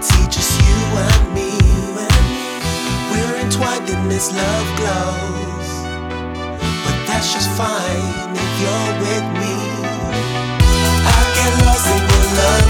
it's just you and me. We're entwined in this love glows, but that's just fine if you're with me. I get lost in your love.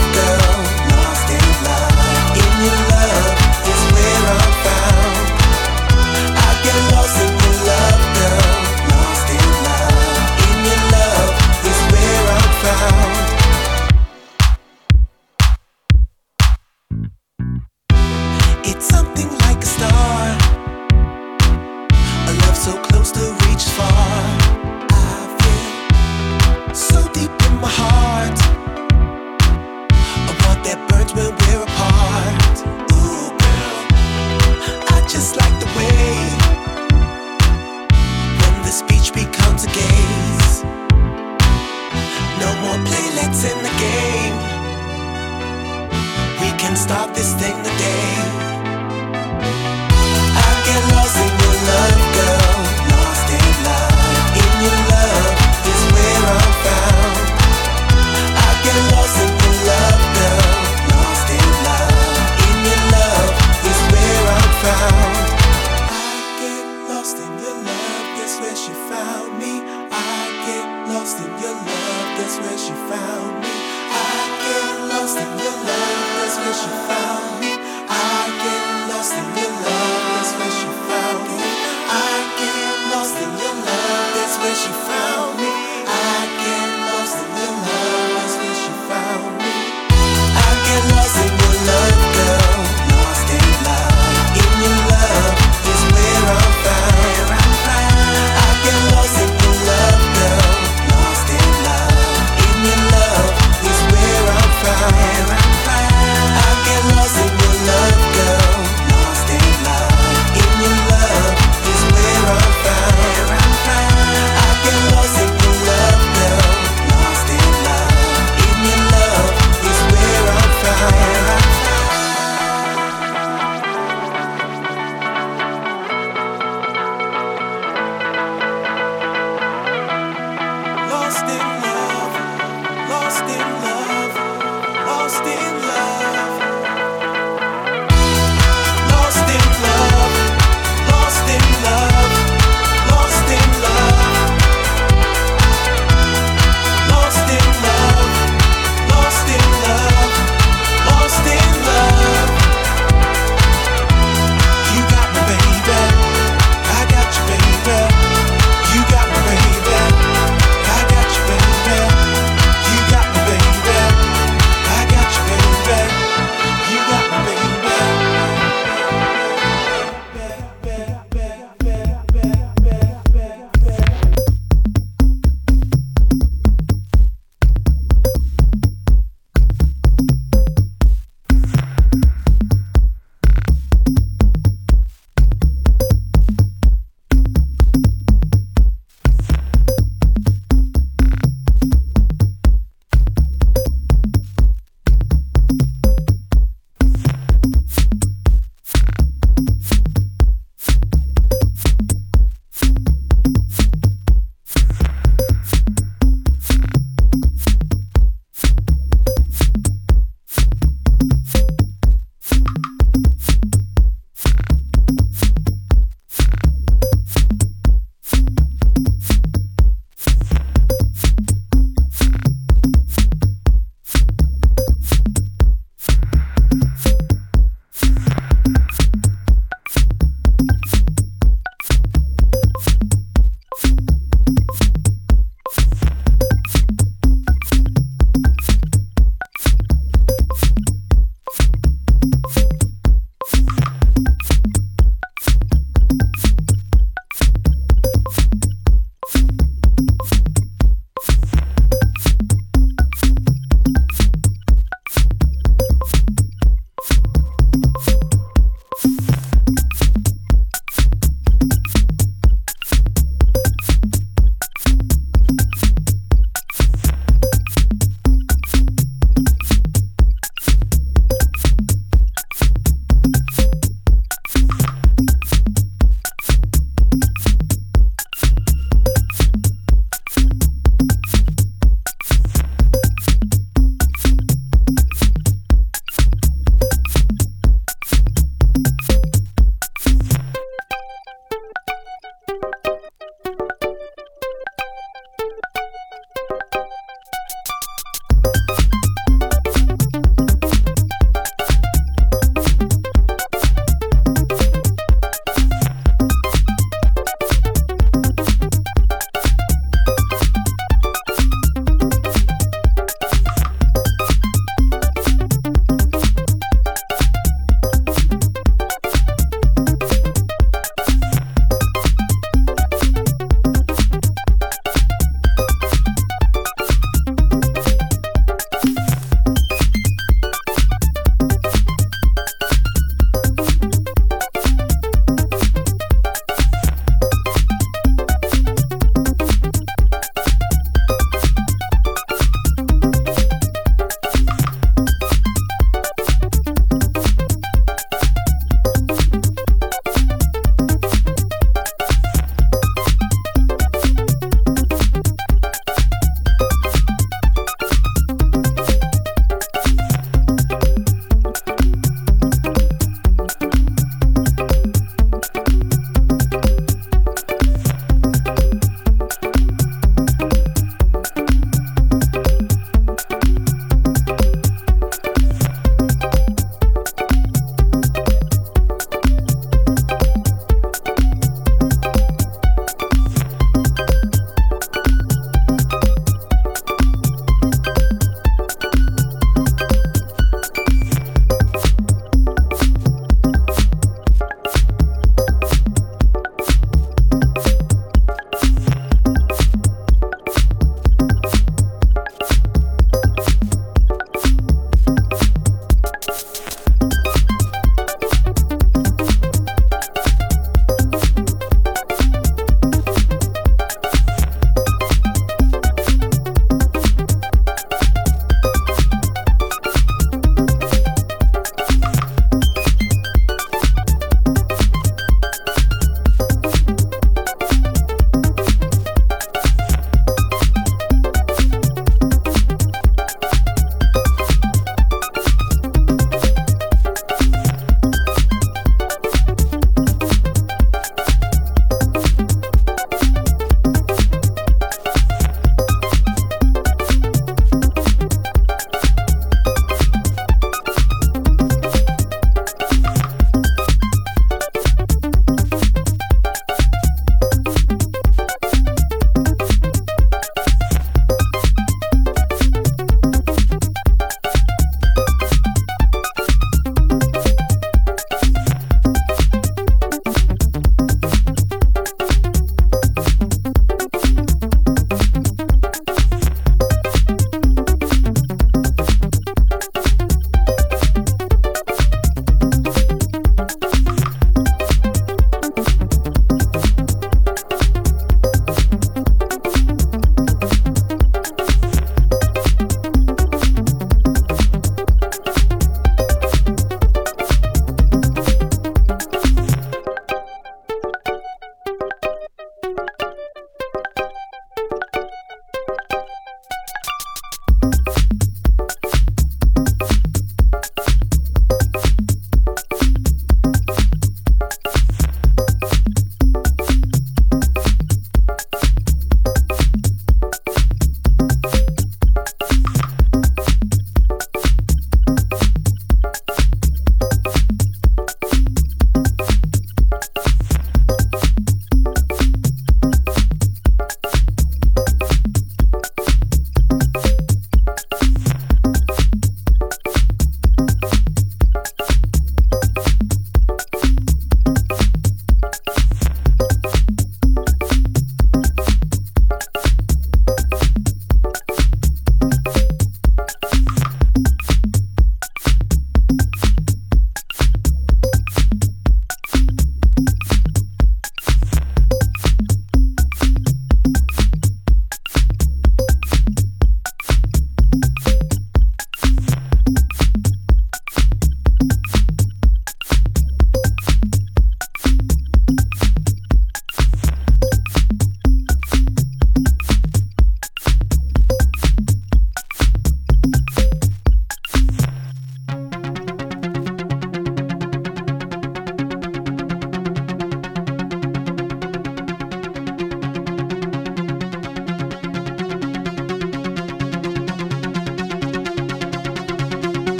more playlets in the game. We can start this thing today. I get lost in your love.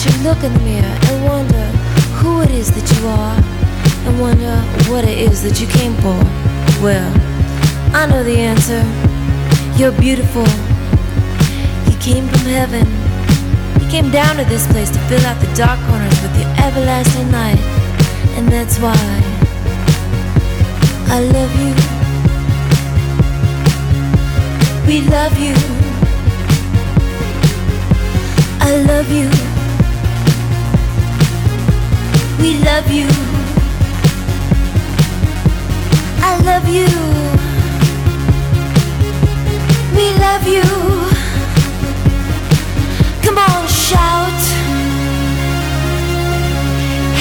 should look in the mirror and wonder who it is that you are and wonder what it is that you came for. Well, I know the answer. You're beautiful. You came from heaven. You came down to this place to fill out the dark corners with the everlasting light. And that's why I love you. We love you. I love you we love you. I love you. We love you. Come on, shout.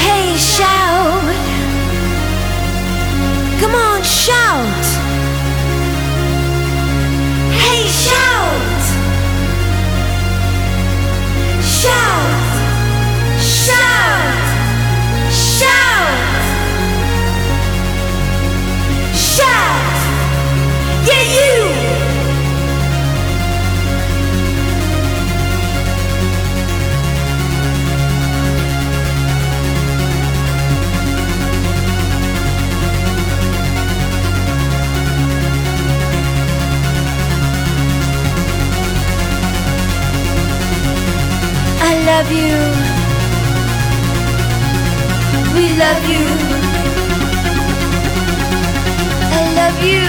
Hey, shout. Come on, shout. Hey, shout. Shout. Shout. Shout! Shout! Yeah, you! you.